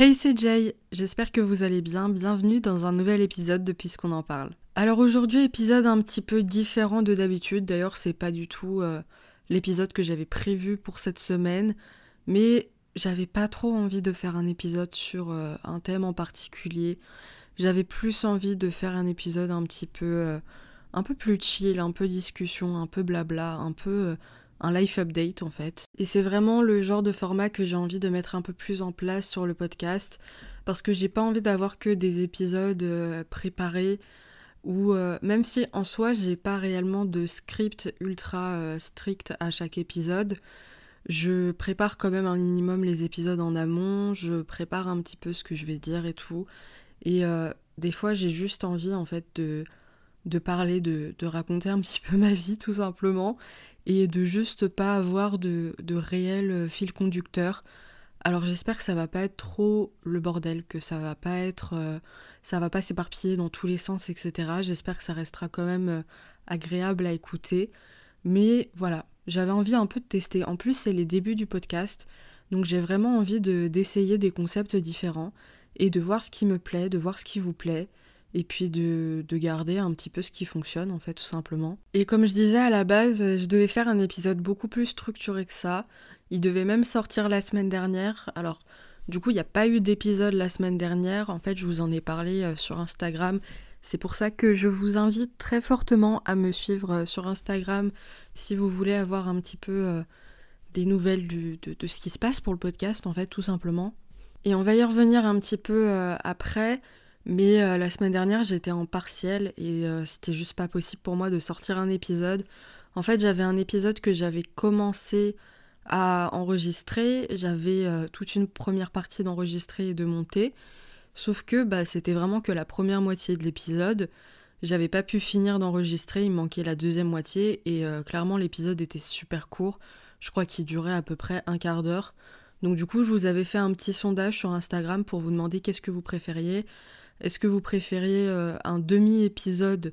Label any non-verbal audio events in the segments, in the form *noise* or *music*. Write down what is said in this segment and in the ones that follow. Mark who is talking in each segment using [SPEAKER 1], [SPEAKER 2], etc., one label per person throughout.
[SPEAKER 1] Hey c'est Jay, j'espère que vous allez bien, bienvenue dans un nouvel épisode de Puisqu'on en parle. Alors aujourd'hui épisode un petit peu différent de d'habitude, d'ailleurs c'est pas du tout euh, l'épisode que j'avais prévu pour cette semaine, mais j'avais pas trop envie de faire un épisode sur euh, un thème en particulier, j'avais plus envie de faire un épisode un petit peu, euh, un peu plus chill, un peu discussion, un peu blabla, un peu un life update en fait. Et c'est vraiment le genre de format que j'ai envie de mettre un peu plus en place sur le podcast parce que j'ai pas envie d'avoir que des épisodes euh, préparés ou euh, même si en soi j'ai pas réellement de script ultra euh, strict à chaque épisode, je prépare quand même un minimum les épisodes en amont, je prépare un petit peu ce que je vais dire et tout. Et des fois j'ai juste envie en fait de de parler, de, raconter un *laughs* petit peu ma vie tout simplement et de juste pas avoir de, de réel fil conducteur. Alors j'espère que ça va pas être trop le bordel, que ça va pas être, euh, ça va pas s'éparpiller dans tous les sens, etc. J'espère que ça restera quand même euh, agréable à écouter. Mais voilà, j'avais envie un peu de tester. En plus c'est les débuts du podcast, donc j'ai vraiment envie de d'essayer des concepts différents et de voir ce qui me plaît, de voir ce qui vous plaît et puis de, garder un petit peu ce qui fonctionne en fait tout simplement. Et comme je disais à la base, je devais faire un épisode beaucoup plus structuré que ça. Il devait même sortir la semaine dernière. Alors du coup il n'y a pas eu d'épisode la semaine dernière. En fait je vous en ai parlé euh, sur Instagram. C'est pour ça que je vous invite très fortement à me suivre euh, sur Instagram si vous voulez avoir un petit peu euh, des nouvelles de, ce qui se passe pour le podcast en fait tout simplement. Et on va y revenir un petit peu après. Mais euh, la semaine dernière, j'étais en partiel et euh, c'était juste pas possible pour moi de sortir un épisode. En fait, j'avais un épisode que j'avais commencé à enregistrer, j'avais euh, toute une première partie d'enregistrer et de monter, sauf que bah, c'était vraiment que la première moitié de l'épisode. J'avais pas pu finir d'enregistrer, il manquait la deuxième moitié et clairement l'épisode était super court. Je crois qu'il durait à peu près un quart d'heure. Donc du coup, je vous avais fait un petit sondage sur Instagram pour vous demander qu'est-ce que vous préfériez. Est-ce que vous préfériez euh, un demi-épisode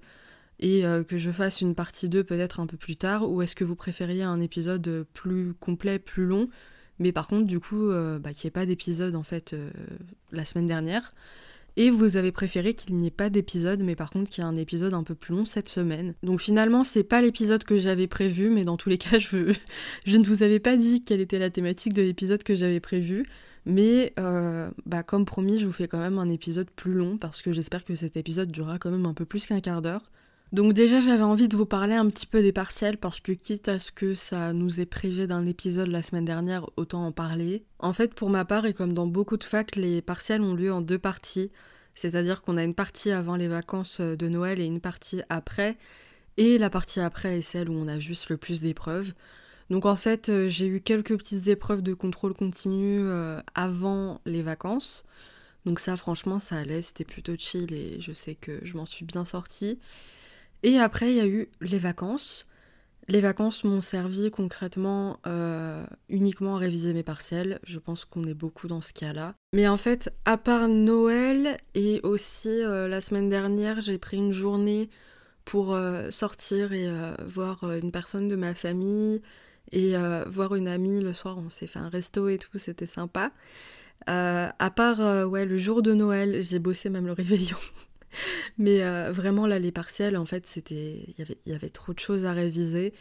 [SPEAKER 1] et euh, que je fasse une partie 2 peut-être un peu plus tard Ou est-ce que vous préfériez un épisode plus complet, plus long? Mais par contre, du coup, euh, bah, qu'il n'y ait pas d'épisode en fait la semaine dernière. Et vous avez préféré qu'il n'y ait pas d'épisode, mais par contre qu'il y ait un épisode un peu plus long cette semaine. Donc finalement, c'est pas l'épisode que j'avais prévu, mais dans tous les cas, *laughs* je, je ne vous avais pas dit quelle était la thématique de l'épisode que j'avais prévu. Mais euh, bah, comme promis, je vous fais quand même un épisode plus long parce que j'espère que cet épisode durera quand même un peu plus qu'un quart d'heure. Donc déjà j'avais envie de vous parler un petit peu des partiels parce que quitte à ce que ça nous ait privé d'un épisode la semaine dernière, autant en parler. En fait pour ma part et comme dans beaucoup de facs, les partiels ont lieu en deux parties. C'est-à-dire qu'on a une partie avant les vacances de Noël et une partie après. Et la partie après est celle où on a juste le plus d'épreuves. Donc en fait, euh, j'ai eu quelques petites épreuves de contrôle continu euh, avant les vacances. Donc ça, franchement, ça allait, c'était plutôt chill et je sais que je m'en suis bien sortie. Et après, il y a eu les vacances. Les vacances m'ont servi concrètement euh, uniquement à réviser mes partiels. Je pense qu'on est beaucoup dans ce cas-là. Mais en fait, à part Noël et aussi la semaine dernière, j'ai pris une journée pour sortir et voir une personne de ma famille, et euh, voir une amie le soir, on s'est fait un resto et tout, c'était sympa. Euh, à part euh, ouais, le jour de Noël, j'ai bossé même le *laughs* réveillon. *laughs* Mais vraiment là, les partiels, en fait, c'était, il y avait trop de choses à réviser.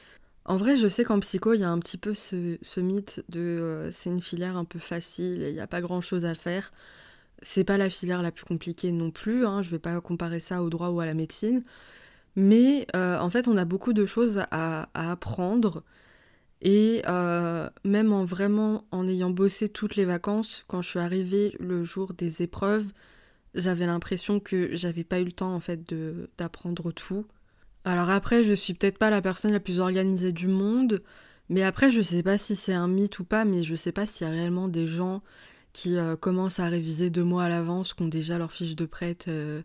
[SPEAKER 1] En vrai, je sais qu'en psycho, il y a un petit peu ce, ce mythe de c'est une filière un peu facile, il n'y a pas grand chose à faire. C'est pas la filière la plus compliquée non plus, hein, je vais pas comparer ça au droit ou à la médecine. Mais en fait, on a beaucoup de choses à, à apprendre et euh, même en vraiment en ayant bossé toutes les vacances, quand je suis arrivée le jour des épreuves, j'avais l'impression que j'avais pas eu le temps en fait d'apprendre tout. Alors après, je suis peut-être pas la personne la plus organisée du monde, mais après je sais pas si c'est un mythe ou pas, mais je sais pas s'il y a réellement des gens qui euh, commencent à réviser deux mois à l'avance, qui ont déjà leur fiche de prête euh,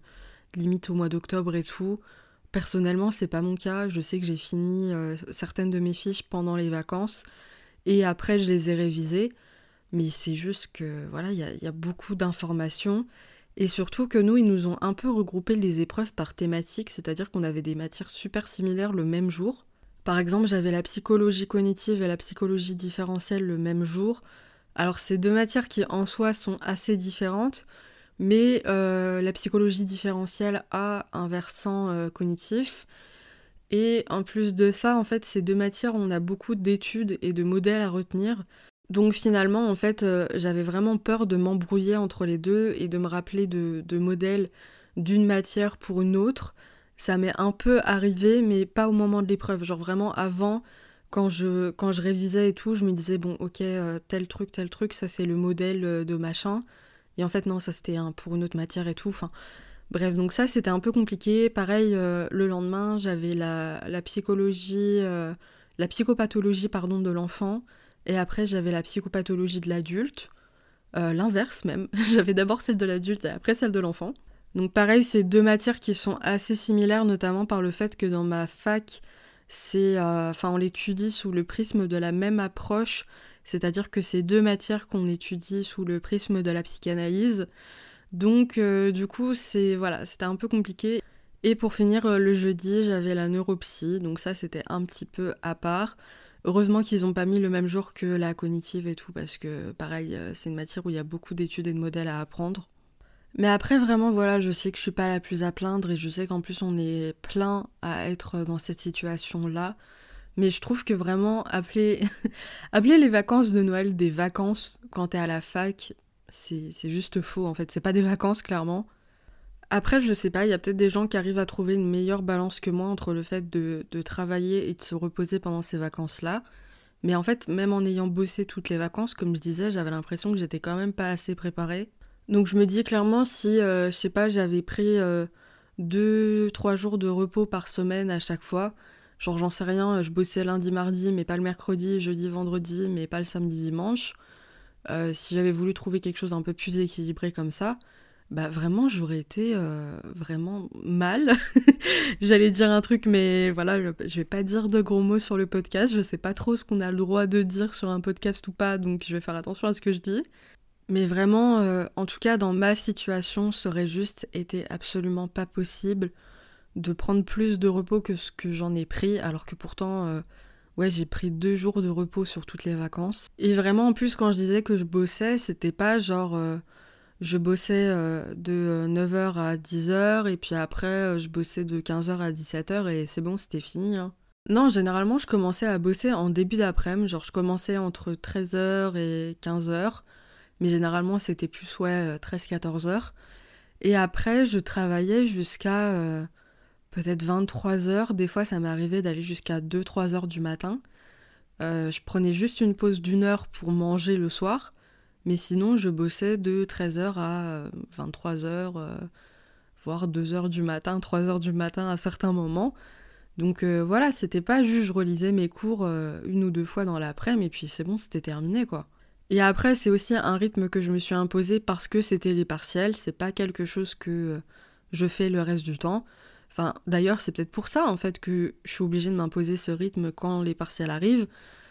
[SPEAKER 1] limite au mois d'octobre et tout. Personnellement, c'est pas mon cas. Je sais que j'ai fini euh, certaines de mes fiches pendant les vacances et après je les ai révisées. Mais c'est juste que voilà, il y, a beaucoup d'informations Et surtout que nous, ils nous ont un peu regroupé les épreuves par thématique, c'est-à-dire qu'on avait des matières super similaires le même jour. Par exemple, j'avais la psychologie cognitive et la psychologie différentielle le même jour. Alors, c'est deux matières qui en soi sont assez différentes, mais euh, la psychologie différentielle a un versant euh, cognitif. Et en plus de ça, en fait, ces deux matières, on a beaucoup d'études et de modèles à retenir. Donc finalement, en fait, euh, j'avais vraiment peur de m'embrouiller entre les deux et de me rappeler de, modèles d'une matière pour une autre. Ça m'est un peu arrivé, mais pas au moment de l'épreuve. Genre vraiment avant, quand je, quand je révisais et tout, je me disais, bon, ok, tel truc, tel truc, ça c'est le modèle de machin. Et en fait, non, ça c'était pour une autre matière et tout. Enfin, bref, donc ça c'était un peu compliqué. Pareil, euh, le lendemain, j'avais la, psychologie, euh, la psychopathologie pardon, de l'enfant. Et après, j'avais la psychopathologie de l'adulte. Euh, l'inverse même. *laughs* j'avais d'abord celle de l'adulte et après celle de l'enfant. Donc pareil, c'est deux matières qui sont assez similaires, notamment par le fait que dans ma fac, c'est, enfin, on l'étudie sous le prisme de la même approche c'est-à-dire que c'est deux matières qu'on étudie sous le prisme de la psychanalyse. Donc euh, du coup, c'est voilà, c'était un peu compliqué. Et pour finir, euh, le jeudi, j'avais la neuropsie, donc ça c'était un petit peu à part. Heureusement qu'ils n'ont pas mis le même jour que la cognitive et tout, parce que pareil, euh, c'est une matière où il y a beaucoup d'études et de modèles à apprendre. Mais après, vraiment, voilà, je sais que je suis pas la plus à plaindre et je sais qu'en plus on est plein à être dans cette situation-là. Mais je trouve que vraiment appeler, *laughs* appeler les vacances de Noël des vacances quand t'es à la fac, c'est juste faux en fait. C'est pas des vacances clairement. Après, je sais pas, il y a peut-être des gens qui arrivent à trouver une meilleure balance que moi entre le fait de, travailler et de se reposer pendant ces vacances-là. Mais en fait, même en ayant bossé toutes les vacances, comme je disais, j'avais l'impression que j'étais quand même pas assez préparée. Donc je me dis clairement si, euh, je sais pas, j'avais pris 2-3 euh, jours de repos par semaine à chaque fois, Genre, j'en sais rien, je bossais lundi, mardi, mais pas le mercredi, jeudi, vendredi, mais pas le samedi, dimanche. Euh, si j'avais voulu trouver quelque chose d'un peu plus équilibré comme ça, bah vraiment, j'aurais été euh, vraiment mal. *laughs* J'allais dire un truc, mais voilà, je vais pas dire de gros mots sur le podcast. Je sais pas trop ce qu'on a le droit de dire sur un podcast ou pas, donc je vais faire attention à ce que je dis. Mais vraiment, euh, en tout cas, dans ma situation, ça aurait juste été absolument pas possible de prendre plus de repos que ce que j'en ai pris, alors que pourtant, euh, ouais, j'ai pris deux jours de repos sur toutes les vacances. Et vraiment, en plus, quand je disais que je bossais, c'était pas genre. Je bossais euh, de 9h à 10h, et puis après, je bossais de 15h à 17h, et c'est bon, c'était fini. Hein. Non, généralement, je commençais à bosser en début d'après-midi, genre je commençais entre 13h et 15h, mais généralement, c'était plus, ouais, 13-14h. Et après, je travaillais jusqu'à peut-être 23 heures. Des fois, ça m'arrivait d'aller jusqu'à 2-3 heures du matin. Euh, je prenais juste une pause d'une heure pour manger le soir. Mais sinon, je bossais de 13h à 23h, euh, euh, voire 2h du matin, 3h du matin à certains moments. Donc voilà, c'était pas juste je relisais mes cours une ou deux fois dans l'après-midi, et puis c'est bon, c'était terminé quoi. Et après, c'est aussi un rythme que je me suis imposé parce que c'était les partiels, c'est pas quelque chose que je fais le reste du temps. Enfin, d'ailleurs, c'est peut-être pour ça en fait que je suis obligée de m'imposer ce rythme quand les partiels arrivent,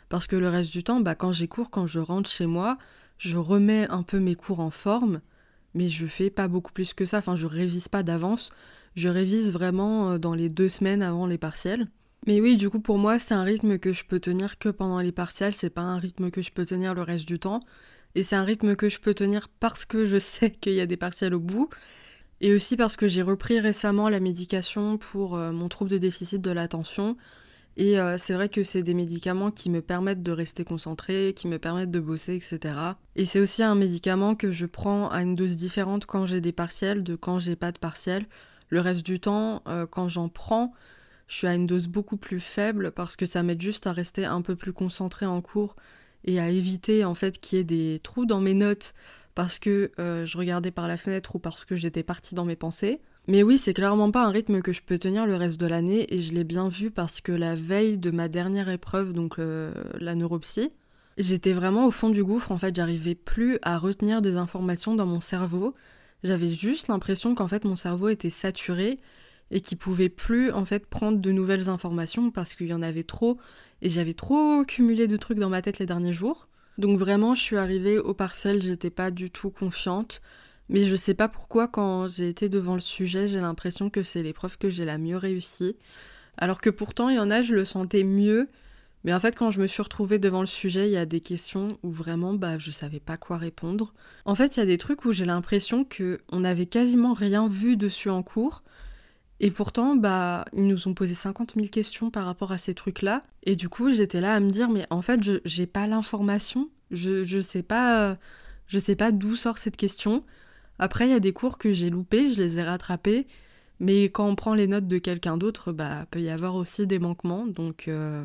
[SPEAKER 1] parce que le reste du temps, bah, quand j'ai cours, quand je rentre chez moi, je remets un peu mes cours en forme, mais je fais pas beaucoup plus que ça. Enfin, je révise pas d'avance. Je révise vraiment euh, dans les deux semaines avant les partiels. Mais oui, du coup, pour moi, c'est un rythme que je peux tenir que pendant les partiels. C'est pas un rythme que je peux tenir le reste du temps. Et c'est un rythme que je peux tenir parce que je sais *laughs* qu'il y a des partiels au bout. Et aussi parce que j'ai repris récemment la médication pour euh, mon trouble de déficit de l'attention. Et euh, c'est vrai que c'est des médicaments qui me permettent de rester concentrée, qui me permettent de bosser, etc. Et c'est aussi un médicament que je prends à une dose différente quand j'ai des partiels de quand j'ai pas de partiels. Le reste du temps, euh, quand j'en prends, je suis à une dose beaucoup plus faible parce que ça m'aide juste à rester un peu plus concentrée en cours et à éviter en fait qu'il y ait des trous dans mes notes parce que euh, je regardais par la fenêtre ou parce que j'étais partie dans mes pensées. Mais oui, c'est clairement pas un rythme que je peux tenir le reste de l'année et je l'ai bien vu parce que la veille de ma dernière épreuve, donc euh, la neuropsie, j'étais vraiment au fond du gouffre. En fait, j'arrivais plus à retenir des informations dans mon cerveau. J'avais juste l'impression qu'en fait mon cerveau était saturé et qu'il pouvait plus en fait prendre de nouvelles informations parce qu'il y en avait trop et j'avais trop cumulé de trucs dans ma tête les derniers jours. Donc vraiment, je suis arrivée au parcelle, j'étais pas du tout confiante. Mais je sais pas pourquoi quand j'ai été devant le sujet, j'ai l'impression que c'est l'épreuve que j'ai la mieux réussi. Alors que pourtant, il y en a, je le sentais mieux. Mais en fait, quand je me suis retrouvée devant le sujet, il y a des questions où vraiment, bah, je savais pas quoi répondre. En fait, il y a des trucs où j'ai l'impression que on n'avait quasiment rien vu dessus en cours. Et pourtant, bah, ils nous ont posé 50 000 questions par rapport à ces trucs-là. Et du coup, j'étais là à me dire, mais en fait, je j'ai pas l'information. Je, je sais pas, euh, je sais pas d'où sort cette question. Après, il y a des cours que j'ai loupés, je les ai rattrapés. Mais quand on prend les notes de quelqu'un d'autre, bah, peut y avoir aussi des manquements. Donc, euh,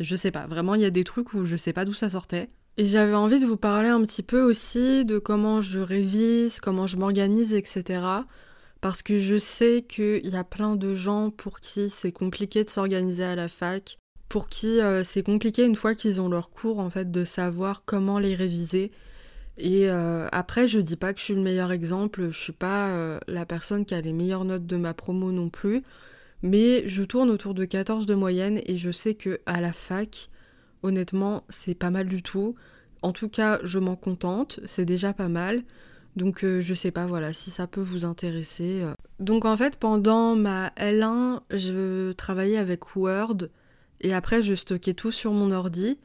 [SPEAKER 1] je sais pas. Vraiment, il y a des trucs où je sais pas d'où ça sortait. Et j'avais envie de vous parler un petit peu aussi de comment je révise, comment je m'organise, etc. Parce que je sais qu'il y a plein de gens pour qui c'est compliqué de s'organiser à la fac, pour qui euh, c'est compliqué une fois qu'ils ont leur cours en fait de savoir comment les réviser. Et euh, après, je dis pas que je suis le meilleur exemple, je suis pas euh, la personne qui a les meilleures notes de ma promo non plus, mais je tourne autour de 14 de moyenne et je sais que à la fac, honnêtement, c'est pas mal du tout. En tout cas, je m'en contente, c'est déjà pas mal. Donc euh, je sais pas, voilà, si ça peut vous intéresser. Donc en fait, pendant ma L1, je travaillais avec Word et après je stockais tout sur mon ordi.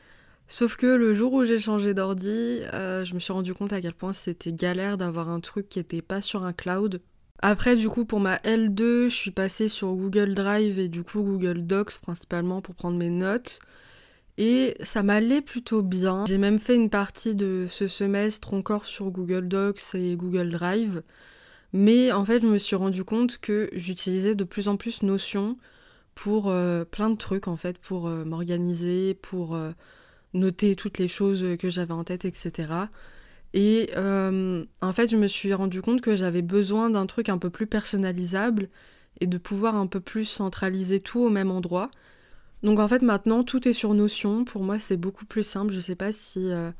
[SPEAKER 1] Sauf que le jour où j'ai changé d'ordi, euh, je me suis rendu compte à quel point c'était galère d'avoir un truc qui était pas sur un cloud. Après, du coup, pour ma L2, je suis passée sur Google Drive et du coup Google Docs principalement pour prendre mes notes. Et ça m'allait plutôt bien. J'ai même fait une partie de ce semestre encore sur Google Docs et Google Drive. Mais en fait, je me suis rendu compte que j'utilisais de plus en plus Notion pour euh, plein de trucs, en fait, pour euh, m'organiser, pour noter toutes les choses que j'avais en tête, etc. Et euh, en fait, je me suis rendu compte que j'avais besoin d'un truc un peu plus personnalisable et de pouvoir un peu plus centraliser tout au même endroit. Donc en fait, maintenant, tout est sur Notion. Pour moi, c'est beaucoup plus simple. Je sais pas si euh,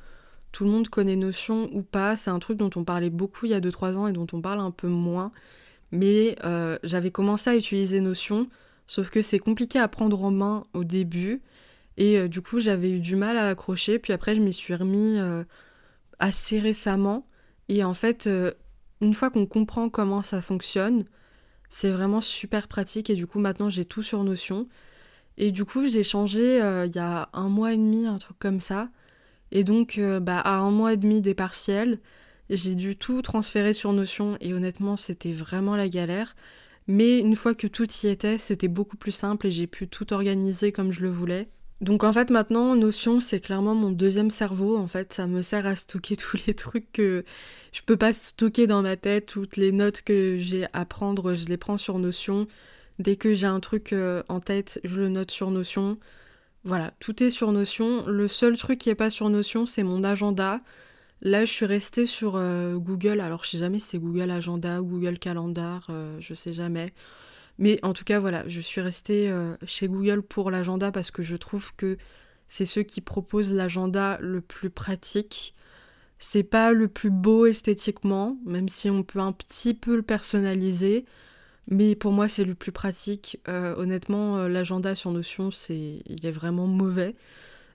[SPEAKER 1] tout le monde connaît Notion ou pas. C'est un truc dont on parlait beaucoup il y a 2-3 ans et dont on parle un peu moins. Mais euh, j'avais commencé à utiliser Notion, sauf que c'est compliqué à prendre en main au début. Et euh, du coup, j'avais eu du mal à accrocher. Puis après, je m'y suis remis euh, assez récemment. Et en fait, euh, une fois qu'on comprend comment ça fonctionne, c'est vraiment super pratique. Et du coup, maintenant, j'ai tout sur Notion. Et du coup, j'ai changé il y a un mois et demi, un truc comme ça. Et donc, bah, à un mois et demi des partiels, j'ai dû tout transférer sur Notion. Et honnêtement, c'était vraiment la galère. Mais une fois que tout y était, c'était beaucoup plus simple et j'ai pu tout organiser comme je le voulais. Donc en fait maintenant Notion c'est clairement mon deuxième cerveau. En fait ça me sert à stocker *laughs* tous les trucs que je peux pas stocker dans ma tête. Toutes les notes que j'ai à prendre je les prends sur Notion. Dès que j'ai un truc euh, en tête je le note sur Notion. Voilà tout est sur Notion. Le seul truc qui est pas sur Notion c'est mon agenda. Là je suis restée sur euh, Google. Alors je sais jamais si c'est Google Agenda Google Calendar euh, je sais jamais mais en tout cas, voilà, je suis restée euh, chez Google pour l'agenda parce que je trouve que c'est ceux qui proposent l'agenda le plus pratique. C'est pas le plus beau esthétiquement, même si on peut un petit peu le personnaliser. Mais pour moi, c'est le plus pratique. Euh, honnêtement, euh, l'agenda sur Notion, c'est, il est vraiment mauvais.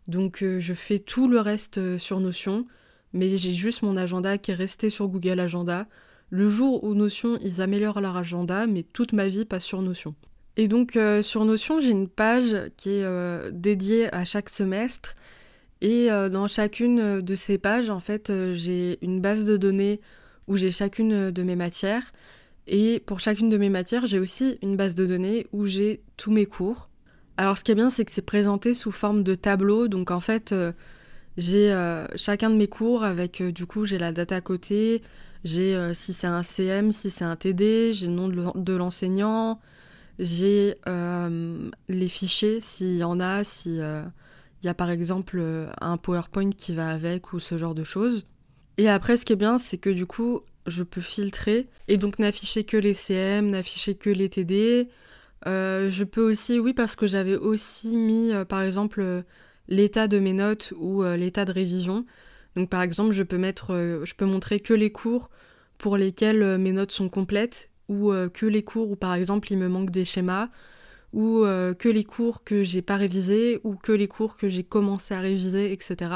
[SPEAKER 1] Donc, je fais tout le reste sur Notion, mais j'ai juste mon agenda qui est resté sur Google Agenda le jour où Notion, ils améliorent leur agenda, mais toute ma vie passe sur Notion. Et donc euh, sur Notion, j'ai une page qui est euh, dédiée à chaque semestre. Et euh, dans chacune de ces pages, en fait, j'ai une base de données où j'ai chacune de mes matières. Et pour chacune de mes matières, j'ai aussi une base de données où j'ai tous mes cours. Alors ce qui est bien, c'est que c'est présenté sous forme de tableau. Donc en fait, j'ai chacun de mes cours avec, du coup, j'ai la date à côté, j'ai euh, si c'est un CM, si c'est un TD, j'ai le nom de l'enseignant, j'ai euh, les fichiers s'il y en a, s'il euh, y a par exemple un PowerPoint qui va avec ou ce genre de choses. Et après, ce qui est bien, c'est que du coup, je peux filtrer et donc n'afficher que les CM, n'afficher que les TD. je peux aussi, oui, parce que j'avais aussi mis par exemple l'état de mes notes ou l'état de révision. Donc par exemple, je peux mettre, euh, je peux montrer que les cours pour lesquels euh, mes notes sont complètes, ou euh, que les cours où par exemple il me manque des schémas, ou que les cours que j'ai pas révisés, ou que les cours que j'ai commencé à réviser, etc.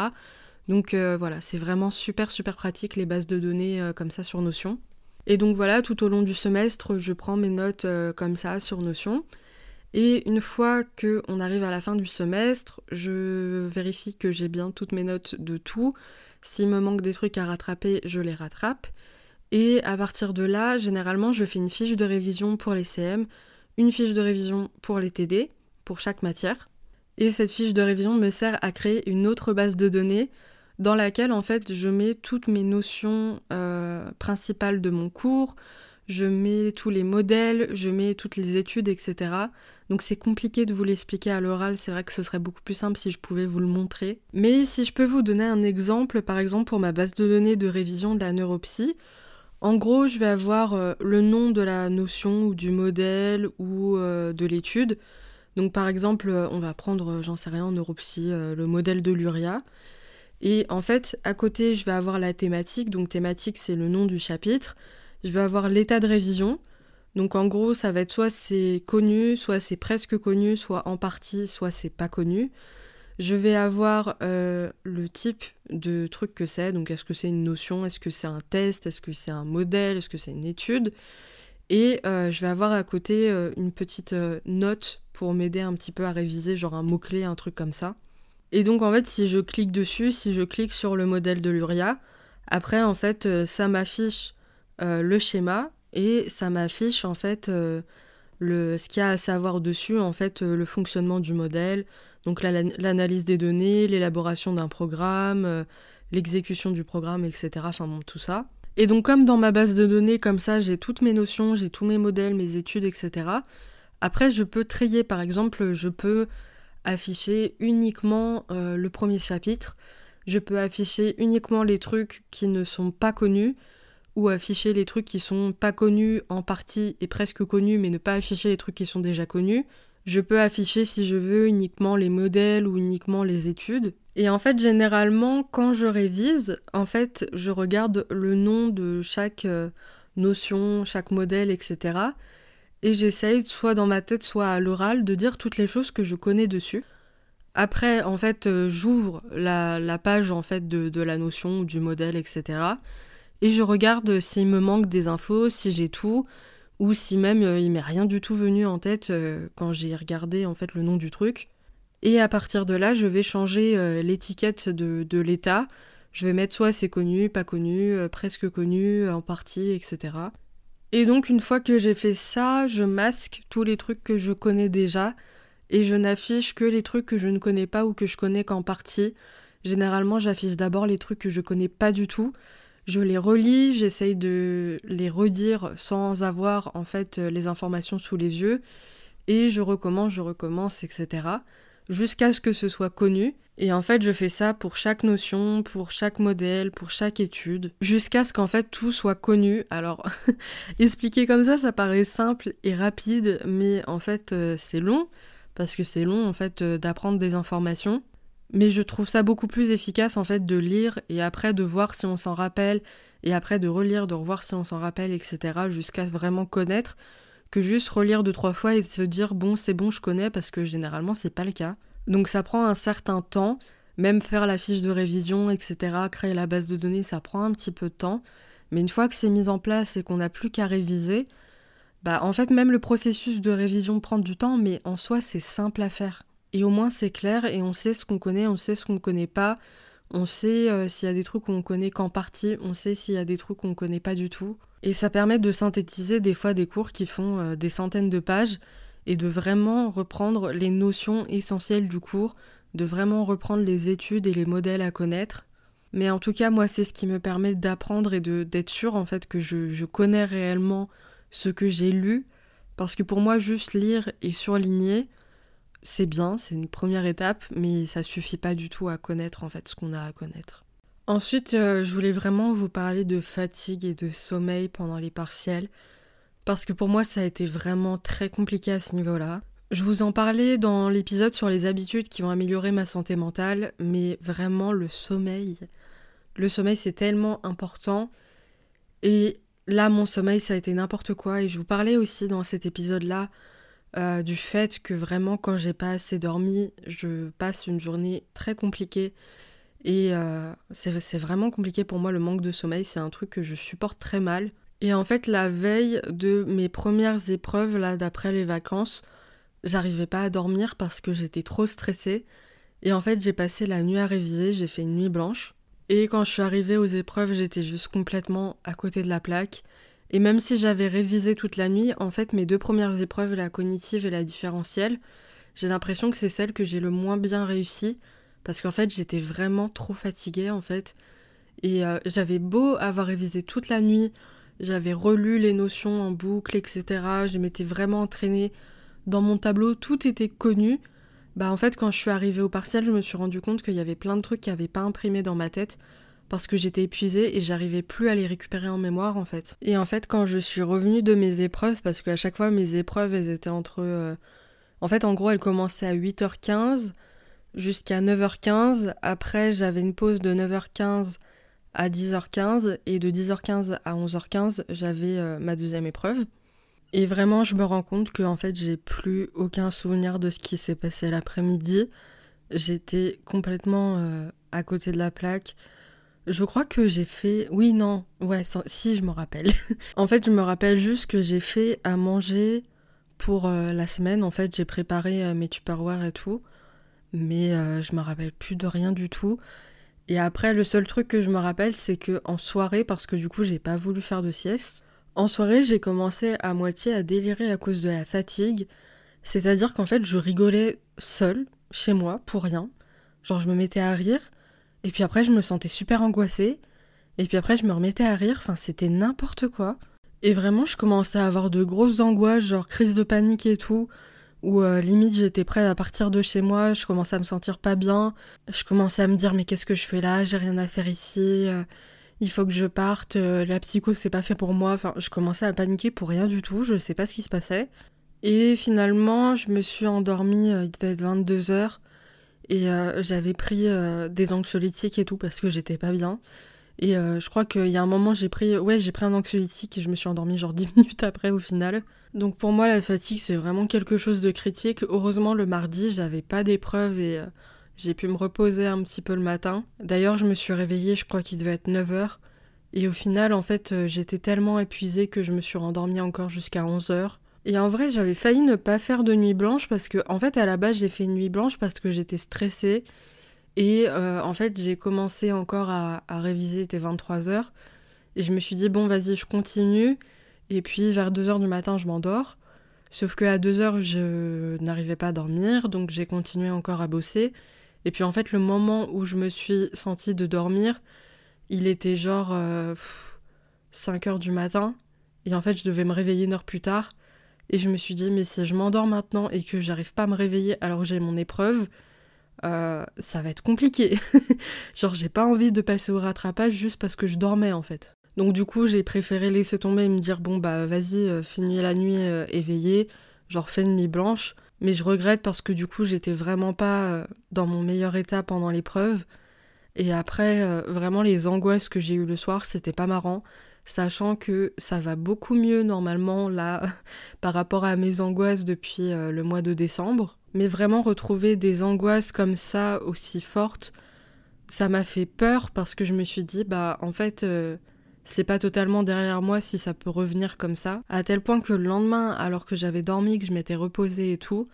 [SPEAKER 1] Donc voilà, c'est vraiment super super pratique les bases de données comme ça sur Notion. Et donc voilà, tout au long du semestre, je prends mes notes comme ça sur Notion. Et une fois qu'on arrive à la fin du semestre, je vérifie que j'ai bien toutes mes notes de tout. S'il me manque des trucs à rattraper, je les rattrape. Et à partir de là, généralement, je fais une fiche de révision pour les CM, une fiche de révision pour les TD, pour chaque matière. Et cette fiche de révision me sert à créer une autre base de données dans laquelle en fait je mets toutes mes notions euh, principales de mon cours, je mets tous les modèles, je mets toutes les études, etc. Donc c'est compliqué de vous l'expliquer à l'oral, c'est vrai que ce serait beaucoup plus simple si je pouvais vous le montrer. Mais si je peux vous donner un exemple, par exemple pour ma base de données de révision de la neuropsy, en gros je vais avoir euh, le nom de la notion ou du modèle ou euh, de l'étude. Donc par exemple, on va prendre, j'en sais rien, en neuropsy, le modèle de l'uria. Et en fait, à côté, je vais avoir la thématique. Donc thématique, c'est le nom du chapitre. Je vais avoir l'état de révision. Donc en gros, ça va être soit c'est connu, soit c'est presque connu, soit en partie, soit c'est pas connu. Je vais avoir euh, le type de truc que c'est. Donc est-ce que c'est une notion, est-ce que c'est un test, est-ce que c'est un modèle, est-ce que c'est une étude? Et euh, je vais avoir à côté euh, une petite note pour m'aider un petit peu à réviser, genre un mot-clé, un truc comme ça. Et donc en fait, si je clique dessus, si je clique sur le modèle de l'URIA, après en fait, ça m'affiche euh, le schéma et ça m'affiche en fait euh, le, ce qu'il y a à savoir dessus, en fait, le fonctionnement du modèle, donc l'analyse des données, l'élaboration d'un programme, l'exécution du programme, etc. Enfin bon, tout ça. Et donc comme dans ma base de données, comme ça, j'ai toutes mes notions, j'ai tous mes modèles, mes études, etc. Après, je peux trier, par exemple, je peux afficher uniquement euh, le premier chapitre. Je peux afficher uniquement les trucs qui ne sont pas connus ou afficher les trucs qui sont pas connus en partie et presque connus mais ne pas afficher les trucs qui sont déjà connus. Je peux afficher si je veux uniquement les modèles ou uniquement les études. Et en fait, généralement, quand je révise, en fait, je regarde le nom de chaque euh, notion, chaque modèle, etc et j'essaye, soit dans ma tête, soit à l'oral, de dire toutes les choses que je connais dessus. Après, en fait, euh, j'ouvre la, page en fait de, la notion, du modèle, etc. Et je regarde s'il me manque des infos, si j'ai tout, ou si même euh, il m'est rien du tout venu en tête euh, quand j'ai regardé en fait le nom du truc. Et à partir de là, je vais changer l'étiquette de, l'état. Je vais mettre soit c'est connu, pas connu, presque connu, en partie, etc. Et donc une fois que j'ai fait ça, je masque tous les trucs que je connais déjà et je n'affiche que les trucs que je ne connais pas ou que je connais qu'en partie. Généralement, j'affiche d'abord les trucs que je connais pas du tout. Je les relis, j'essaye de les redire sans avoir en fait les informations sous les yeux et je recommence, je recommence, etc. jusqu'à ce que ce soit connu et en fait, je fais ça pour chaque notion, pour chaque modèle, pour chaque étude, jusqu'à ce qu'en fait tout soit connu. Alors, *laughs* expliquer comme ça, ça paraît simple et rapide, mais en fait, euh, c'est long, parce que c'est long en fait euh, d'apprendre des informations. Mais je trouve ça beaucoup plus efficace en fait de lire et après de voir si on s'en rappelle, et après de relire, de revoir si on s'en rappelle, etc., jusqu'à vraiment connaître, que juste relire deux trois fois et se dire bon c'est bon je connais parce que généralement c'est pas le cas. Donc ça prend un certain temps, même faire la fiche de révision, etc., créer la base de données, ça prend un petit peu de temps. Mais une fois que c'est mis en place et qu'on n'a plus qu'à réviser, bah en fait même le processus de révision prend du temps, mais en soi c'est simple à faire. Et au moins c'est clair et on sait ce qu'on connaît, on sait ce qu'on ne connaît pas, on sait euh, s'il y a des trucs qu'on connaît qu'en partie, on sait s'il y a des trucs qu'on ne connaît pas du tout. Et ça permet de synthétiser des fois des cours qui font euh, des centaines de pages et de vraiment reprendre les notions essentielles du cours, de vraiment reprendre les études et les modèles à connaître. Mais en tout cas, moi, c'est ce qui me permet d'apprendre et d'être sûr en fait que je, je connais réellement ce que j'ai lu. Parce que pour moi, juste lire et surligner, c'est bien, c'est une première étape, mais ça suffit pas du tout à connaître en fait ce qu'on a à connaître. Ensuite, euh, je voulais vraiment vous parler de fatigue et de sommeil pendant les partiels. Parce que pour moi, ça a été vraiment très compliqué à ce niveau-là. Je vous en parlais dans l'épisode sur les habitudes qui vont améliorer ma santé mentale, mais vraiment le sommeil. Le sommeil, c'est tellement important. Et là, mon sommeil, ça a été n'importe quoi. Et je vous parlais aussi dans cet épisode-là euh, du fait que vraiment, quand j'ai pas assez dormi, je passe une journée très compliquée. Et euh, c'est vraiment compliqué pour moi, le manque de sommeil. C'est un truc que je supporte très mal. Et en fait, la veille de mes premières épreuves, là, d'après les vacances, j'arrivais pas à dormir parce que j'étais trop stressée. Et en fait, j'ai passé la nuit à réviser, j'ai fait une nuit blanche. Et quand je suis arrivée aux épreuves, j'étais juste complètement à côté de la plaque. Et même si j'avais révisé toute la nuit, en fait, mes deux premières épreuves, la cognitive et la différentielle, j'ai l'impression que c'est celle que j'ai le moins bien réussi. Parce qu'en fait, j'étais vraiment trop fatiguée, en fait. Et euh, j'avais beau avoir révisé toute la nuit, j'avais relu les notions en boucle, etc. Je m'étais vraiment entraînée dans mon tableau, tout était connu. Bah en fait, quand je suis arrivée au partiel, je me suis rendu compte qu'il y avait plein de trucs qui n'avaient pas imprimé dans ma tête parce que j'étais épuisée et j'arrivais plus à les récupérer en mémoire en fait. Et en fait, quand je suis revenue de mes épreuves, parce qu'à chaque fois mes épreuves elles étaient entre. Euh, en fait, en gros, elles commençaient à 8h15 jusqu'à 9h15. Après, j'avais une pause de 9h15 à 10h15 et de 10h15 à 11h15, j'avais euh, ma deuxième épreuve. Et vraiment, je me rends compte que en fait, j'ai plus aucun souvenir de ce qui s'est passé l'après-midi. J'étais complètement euh, à côté de la plaque. Je crois que j'ai fait. Oui, non. Ouais, si, je me rappelle. *laughs* en fait, je me rappelle juste que j'ai fait à manger pour euh, la semaine. En fait, j'ai préparé euh, mes tupperware et tout. Mais je me rappelle plus de rien du tout. Et après, le seul truc que je me rappelle, c'est que en soirée, parce que du coup, j'ai pas voulu faire de sieste, en soirée, j'ai commencé à moitié à délirer à cause de la fatigue. C'est-à-dire qu'en fait, je rigolais seule, chez moi, pour rien. Genre, je me mettais à rire, et puis après, je me sentais super angoissée, et puis après, je me remettais à rire, enfin, c'était n'importe quoi. Et vraiment, je commençais à avoir de grosses angoisses, genre crise de panique et tout, où euh, limite j'étais prête à partir de chez moi, je commençais à me sentir pas bien, je commençais à me dire mais qu'est-ce que je fais là, j'ai rien à faire ici, euh, il faut que je parte, euh, la psycho c'est pas fait pour moi. Enfin, je commençais à paniquer pour rien du tout, je sais pas ce qui se passait. Et finalement, je me suis endormie, euh, il devait être 22h, et euh, j'avais pris des anxiolytiques et tout parce que j'étais pas bien. Et je crois qu'il y a un moment, j'ai pris, ouais, j'ai pris un anxiolytique et je me suis endormie genre *laughs* 10 minutes après au final. Donc pour moi, la fatigue, c'est vraiment quelque chose de critique. Heureusement, le mardi, j'avais pas d'épreuve et j'ai pu me reposer un petit peu le matin. D'ailleurs, je me suis réveillée, je crois qu'il devait être 9h. Et au final, en fait, euh, j'étais tellement épuisée que je me suis rendormie encore jusqu'à 11h. Et en vrai, j'avais failli ne pas faire de nuit blanche parce que, en fait, à la base, j'ai fait une nuit blanche parce que j'étais stressée. Et euh, en fait, j'ai commencé encore à, à réviser, était 23h. Et je me suis dit, bon, vas-y, je continue. Et puis, vers 2h du matin, je m'endors. Sauf qu'à 2h, je n'arrivais pas à dormir, donc j'ai continué encore à bosser. Et puis en fait, le moment où je me suis sentie de dormir, il était genre 5 euh, heures du matin. Et en fait, je devais me réveiller une heure plus tard. Et je me suis dit, mais si je m'endors maintenant et que j'arrive pas à me réveiller alors que j'ai mon épreuve, euh, ça va être compliqué. *laughs* genre, j'ai pas envie de passer au rattrapage juste parce que je dormais en fait. Donc, du coup, j'ai préféré laisser tomber et me dire, bon, bah, vas-y, euh, finis la nuit éveillée, genre, fais une nuit blanche. Mais je regrette parce que du coup, j'étais vraiment pas euh, dans mon meilleur état pendant l'épreuve. Et après, euh, vraiment, les angoisses que j'ai eues le soir, c'était pas marrant. Sachant que ça va beaucoup mieux normalement là *laughs* par rapport à mes angoisses depuis euh, le mois de décembre. Mais vraiment retrouver des angoisses comme ça aussi fortes, ça m'a fait peur parce que je me suis dit, bah en fait, c'est pas totalement derrière moi si ça peut revenir comme ça. À tel point que le lendemain, alors que j'avais dormi, que je m'étais reposée et tout,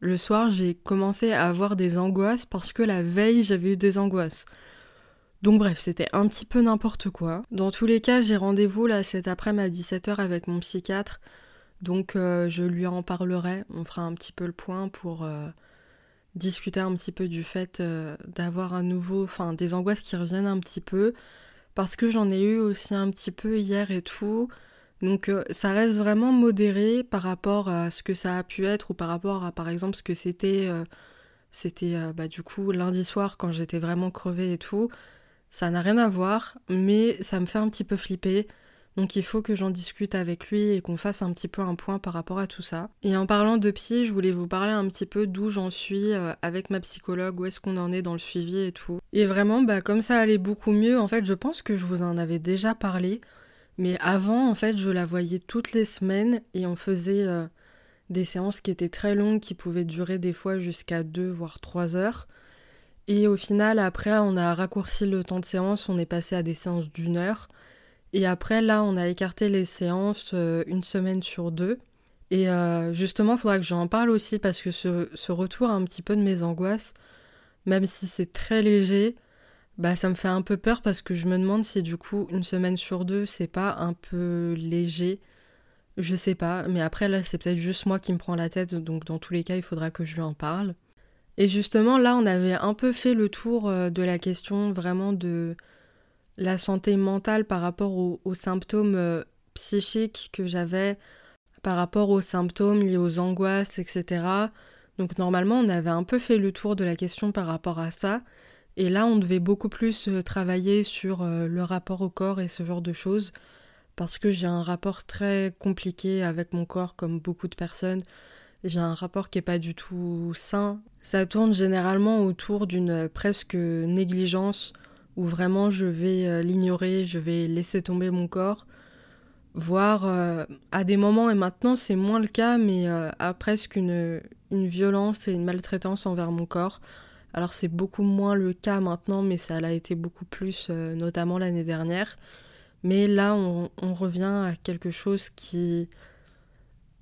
[SPEAKER 1] le soir j'ai commencé à avoir des angoisses parce que la veille j'avais eu des angoisses. Donc bref, c'était un petit peu n'importe quoi. Dans tous les cas, j'ai rendez-vous là cet après-midi à 17h avec mon psychiatre. Donc euh, je lui en parlerai, on fera un petit peu le point pour euh, discuter un petit peu du fait euh, d'avoir un nouveau, enfin des angoisses qui reviennent un petit peu, parce que j'en ai eu aussi un petit peu hier et tout. Donc ça reste vraiment modéré par rapport à ce que ça a pu être ou par rapport à par exemple ce que c'était c'était bah, du coup lundi soir quand j'étais vraiment crevée et tout. Ça n'a rien à voir, mais ça me fait un petit peu flipper. Donc il faut que j'en discute avec lui et qu'on fasse un petit peu un point par rapport à tout ça. Et en parlant de psy, je voulais vous parler un petit peu d'où j'en suis euh, avec ma psychologue, où est-ce qu'on en est dans le suivi et tout. Et vraiment, bah comme ça allait beaucoup mieux, en fait je pense que je vous en avais déjà parlé. Mais avant, en fait, je la voyais toutes les semaines et on faisait euh, des séances qui étaient très longues, qui pouvaient durer des fois jusqu'à 2 voire 3 heures. Et au final, après, on a raccourci le temps de séance, on est passé à des séances d'une heure. Et après, là, on a écarté les séances euh, une semaine sur deux. Et euh, justement, il faudra que j'en parle aussi parce que ce, retour un petit peu de mes angoisses, même si c'est très léger, bah ça me fait un peu peur parce que je me demande si du coup une semaine sur deux c'est pas un peu léger. Je sais pas, mais après là c'est peut-être juste moi qui me prends la tête, donc dans tous les cas il faudra que je lui en parle. Et justement là on avait un peu fait le tour euh, de la question vraiment de la santé mentale par rapport aux, symptômes euh, psychiques que j'avais, par rapport aux symptômes liés aux angoisses, etc. Donc normalement on avait un peu fait le tour de la question par rapport à ça. Et là, on devait beaucoup plus euh, travailler sur le rapport au corps et ce genre de choses, parce que j'ai un rapport très compliqué avec mon corps, comme beaucoup de personnes. J'ai un rapport qui n'est pas du tout sain. Ça tourne généralement autour d'une euh, presque négligence, où vraiment je vais l'ignorer, je vais laisser tomber mon corps, voire à des moments, et maintenant c'est moins le cas, mais à presque une, une violence et une maltraitance envers mon corps alors c'est beaucoup moins le cas maintenant, mais ça l'a été beaucoup plus, euh, notamment l'année dernière. Mais là, on, revient à quelque chose qui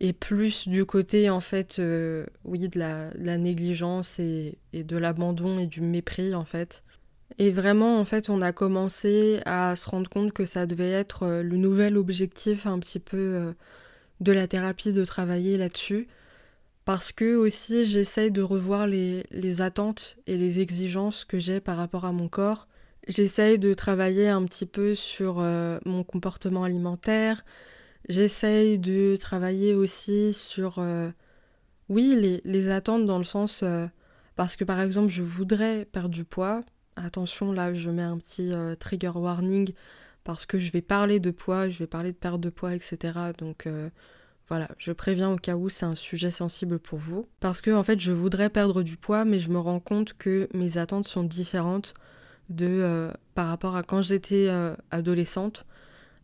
[SPEAKER 1] est plus du côté, en fait, euh, oui, de la, négligence et, de l'abandon et du mépris, en fait. Et vraiment, en fait, on a commencé à se rendre compte que ça devait être euh, le nouvel objectif un petit peu de la thérapie, de travailler là-dessus parce que aussi j'essaye de revoir les, attentes et les exigences que j'ai par rapport à mon corps. J'essaye de travailler un petit peu sur euh, mon comportement alimentaire. J'essaye de travailler aussi sur, euh, oui, les, attentes dans le sens, euh, parce que par exemple je voudrais perdre du poids. Attention, là je mets un petit trigger warning parce que je vais parler de poids, je vais parler de perte de poids, etc. Donc voilà, je préviens au cas où c'est un sujet sensible pour vous. Parce que en fait, je voudrais perdre du poids, mais je me rends compte que mes attentes sont différentes de euh, par rapport à quand j'étais euh, adolescente.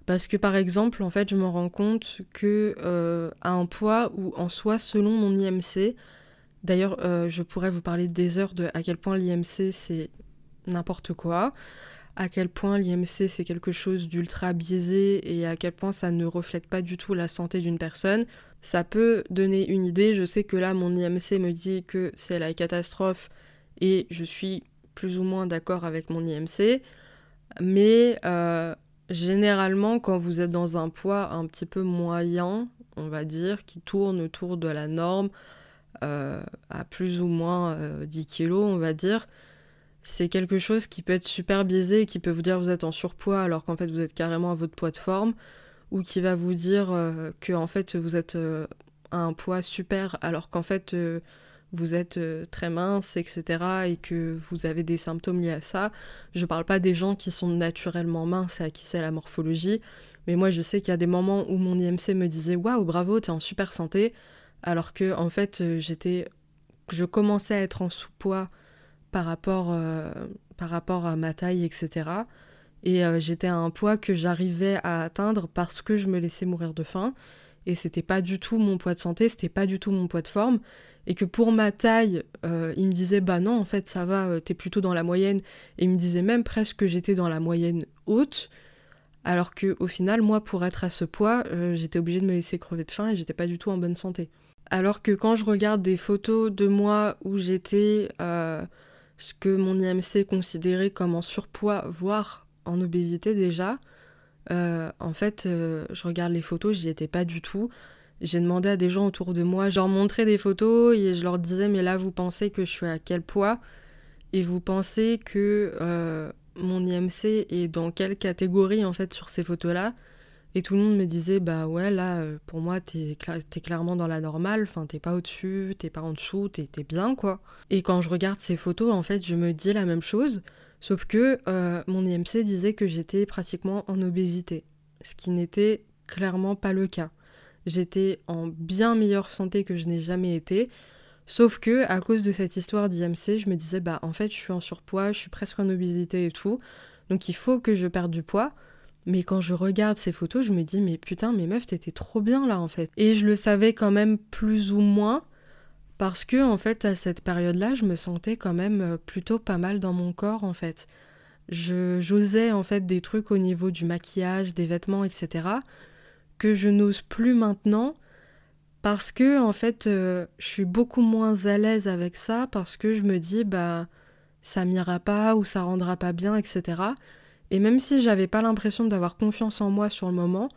[SPEAKER 1] Parce que par exemple, en fait, je me rends compte que euh, à un poids où en soi, selon mon IMC, d'ailleurs, je pourrais vous parler des heures de à quel point l'IMC c'est n'importe quoi à quel point l'IMC c'est quelque chose d'ultra biaisé et à quel point ça ne reflète pas du tout la santé d'une personne, ça peut donner une idée. Je sais que là, mon IMC me dit que c'est la catastrophe et je suis plus ou moins d'accord avec mon IMC. Mais euh, généralement, quand vous êtes dans un poids un petit peu moyen, on va dire, qui tourne autour de la norme, euh, à plus ou moins 10 euh, kilos, on va dire, c'est quelque chose qui peut être super biaisé, qui peut vous dire vous êtes en surpoids alors qu'en fait vous êtes carrément à votre poids de forme, ou qui va vous dire euh, que en fait vous êtes à un poids super alors qu'en fait vous êtes très mince, etc. et que vous avez des symptômes liés à ça. Je parle pas des gens qui sont naturellement minces et à qui c'est la morphologie, mais moi je sais qu'il y a des moments où mon IMC me disait waouh bravo t'es en super santé, alors que en fait j'étais, je commençais à être en sous-poids par rapport, euh, par rapport à ma taille, etc. Et euh, j'étais à un poids que j'arrivais à atteindre parce que je me laissais mourir de faim. Et c'était pas du tout mon poids de santé, c'était pas du tout mon poids de forme. Et que pour ma taille, euh, il me disait bah non, en fait ça va, t'es plutôt dans la moyenne. Et il me disait même presque que j'étais dans la moyenne haute. Alors que au final, moi, pour être à ce poids, j'étais obligée de me laisser crever de faim et j'étais pas du tout en bonne santé. Alors que quand je regarde des photos de moi où j'étais ce que mon IMC considérait comme en surpoids, voire en obésité déjà, euh, en fait, euh, je regarde les photos, j'y étais pas du tout. J'ai demandé à des gens autour de moi, je leur montrais des photos et je leur disais, mais là, vous pensez que je suis à quel poids? Et vous pensez que euh, mon IMC est dans quelle catégorie, en fait, sur ces photos-là? Et tout le monde me disait, bah ouais, là, euh, pour moi, t'es, clairement dans la normale, enfin, t'es pas au-dessus, t'es pas en dessous, t'es, bien, quoi. Et quand je regarde ces photos, en fait, je me dis la même chose, sauf que euh, mon IMC disait que j'étais pratiquement en obésité, ce qui n'était clairement pas le cas. J'étais en bien meilleure santé que je n'ai jamais été, sauf que à cause de cette histoire d'IMC, je me disais, bah en fait, je suis en surpoids, je suis presque en obésité et tout, donc il faut que je perde du poids. Mais quand je regarde ces photos, je me dis, mais putain, mes meufs, t'étais trop bien là en fait. Et je le savais quand même plus ou moins, parce que en fait, à cette période-là, je me sentais quand même euh, plutôt pas mal dans mon corps en fait. j'osais en fait des trucs au niveau du maquillage, des vêtements, etc. que je n'ose plus maintenant parce que en fait euh, je suis beaucoup moins à l'aise avec ça parce que je me dis bah ça m'ira pas ou ça rendra pas bien, etc. Et même si j'avais pas l'impression d'avoir confiance en moi sur le moment,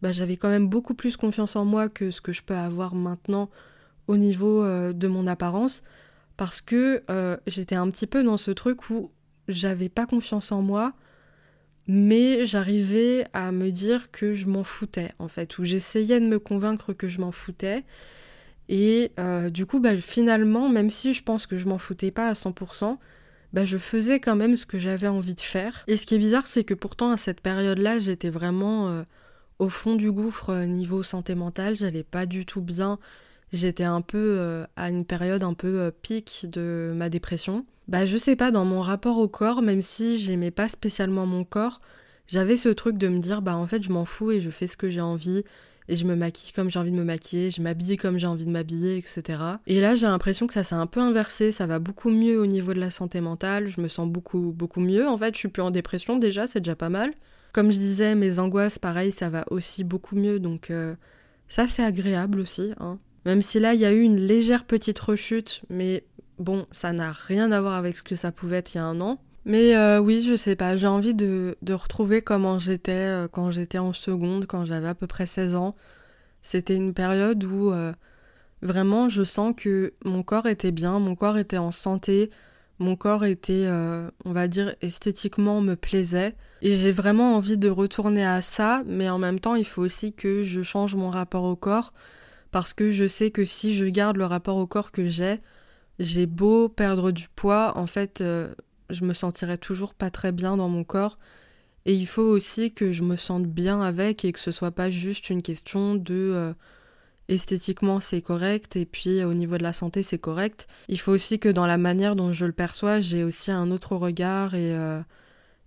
[SPEAKER 1] bah, j'avais quand même beaucoup plus confiance en moi que ce que je peux avoir maintenant au niveau euh, de mon apparence parce que euh, j'étais un petit peu dans ce truc où j'avais pas confiance en moi mais j'arrivais à me dire que je m'en foutais en fait, où j'essayais de me convaincre que je m'en foutais. Et euh, du coup, bah, finalement, même si je pense que je m'en foutais pas à 100%, bah, je faisais quand même ce que j'avais envie de faire. Et ce qui est bizarre, c'est que pourtant à cette période-là, j'étais vraiment euh, au fond du gouffre euh, niveau santé mentale, j'allais pas du tout bien. J'étais un peu à une période un peu pic de ma dépression. Bah je sais pas, dans mon rapport au corps, même si j'aimais pas spécialement mon corps, j'avais ce truc de me dire bah en fait je m'en fous et je fais ce que j'ai envie et je me maquille comme j'ai envie de me maquiller, je m'habille comme j'ai envie de m'habiller, etc. Et là, j'ai l'impression que ça s'est un peu inversé, ça va beaucoup mieux au niveau de la santé mentale, je me sens beaucoup, beaucoup mieux. En fait, je suis plus en dépression déjà, c'est déjà pas mal. Comme je disais, mes angoisses, pareil, ça va aussi beaucoup mieux, donc euh, ça, c'est agréable aussi. Hein. Même si là, il y a eu une légère petite rechute, mais bon, ça n'a rien à voir avec ce que ça pouvait être il y a un an. Mais euh, oui, je sais pas, j'ai envie de, retrouver comment j'étais euh, quand j'étais en seconde, quand j'avais à peu près 16 ans. C'était une période où euh, vraiment je sens que mon corps était bien, mon corps était en santé, mon corps était, on va dire, esthétiquement me plaisait. Et j'ai vraiment envie de retourner à ça, mais en même temps, il faut aussi que je change mon rapport au corps, parce que je sais que si je garde le rapport au corps que j'ai, j'ai beau perdre du poids, en fait, je me sentirais toujours pas très bien dans mon corps. Et il faut aussi que je me sente bien avec et que ce soit pas juste une question de euh, esthétiquement c'est correct et puis au niveau de la santé c'est correct. Il faut aussi que dans la manière dont je le perçois, j'ai aussi un autre regard et euh,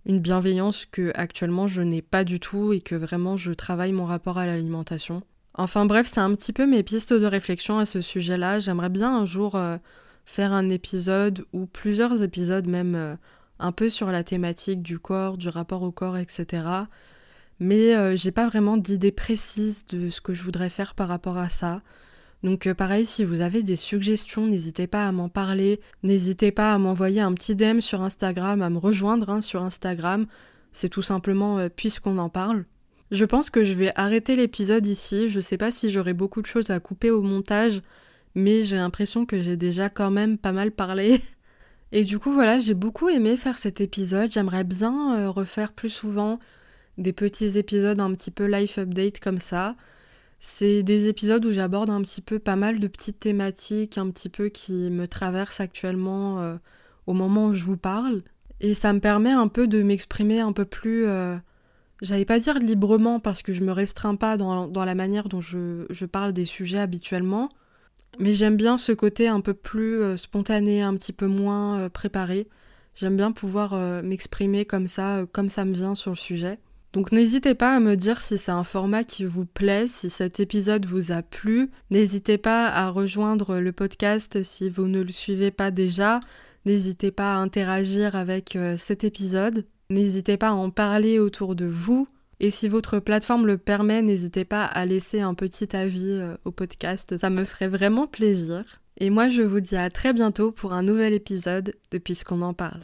[SPEAKER 1] une bienveillance que actuellement je n'ai pas du tout et que vraiment je travaille mon rapport à l'alimentation. Enfin bref, c'est un petit peu mes pistes de réflexion à ce sujet-là. J'aimerais bien un jour euh, faire un épisode ou plusieurs épisodes même euh, un peu sur la thématique du corps, du rapport au corps, etc. Mais euh, j'ai pas vraiment d'idée précise de ce que je voudrais faire par rapport à ça. Donc euh, pareil, si vous avez des suggestions, n'hésitez pas à m'en parler, n'hésitez pas à m'envoyer un petit DM sur Instagram, à me rejoindre hein, sur Instagram. C'est tout simplement puisqu'on en parle. Je pense que je vais arrêter l'épisode ici. Je sais pas si j'aurai beaucoup de choses à couper au montage mais j'ai l'impression que j'ai déjà quand même pas mal parlé. *laughs* Et du coup, voilà, j'ai beaucoup aimé faire cet épisode. J'aimerais bien euh, refaire plus souvent des petits épisodes un petit peu life update comme ça. C'est des épisodes où j'aborde un petit peu pas mal de petites thématiques, un petit peu qui me traversent actuellement euh, au moment où je vous parle. Et ça me permet un peu de m'exprimer un peu plus. Euh, j'allais pas dire librement parce que je me restreins pas dans, la manière dont je parle des sujets habituellement. Mais j'aime bien ce côté un peu plus euh, spontané, un petit peu moins euh, préparé. J'aime bien pouvoir euh, m'exprimer comme ça, comme ça me vient sur le sujet. Donc n'hésitez pas à me dire si c'est un format qui vous plaît, si cet épisode vous a plu. N'hésitez pas à rejoindre le podcast si vous ne le suivez pas déjà. N'hésitez pas à interagir avec cet épisode. N'hésitez pas à en parler autour de vous. Et si votre plateforme le permet, n'hésitez pas à laisser un petit avis euh, au podcast, ça me ferait vraiment plaisir. Et moi je vous dis à très bientôt pour un nouvel épisode de Puisqu'on en parle.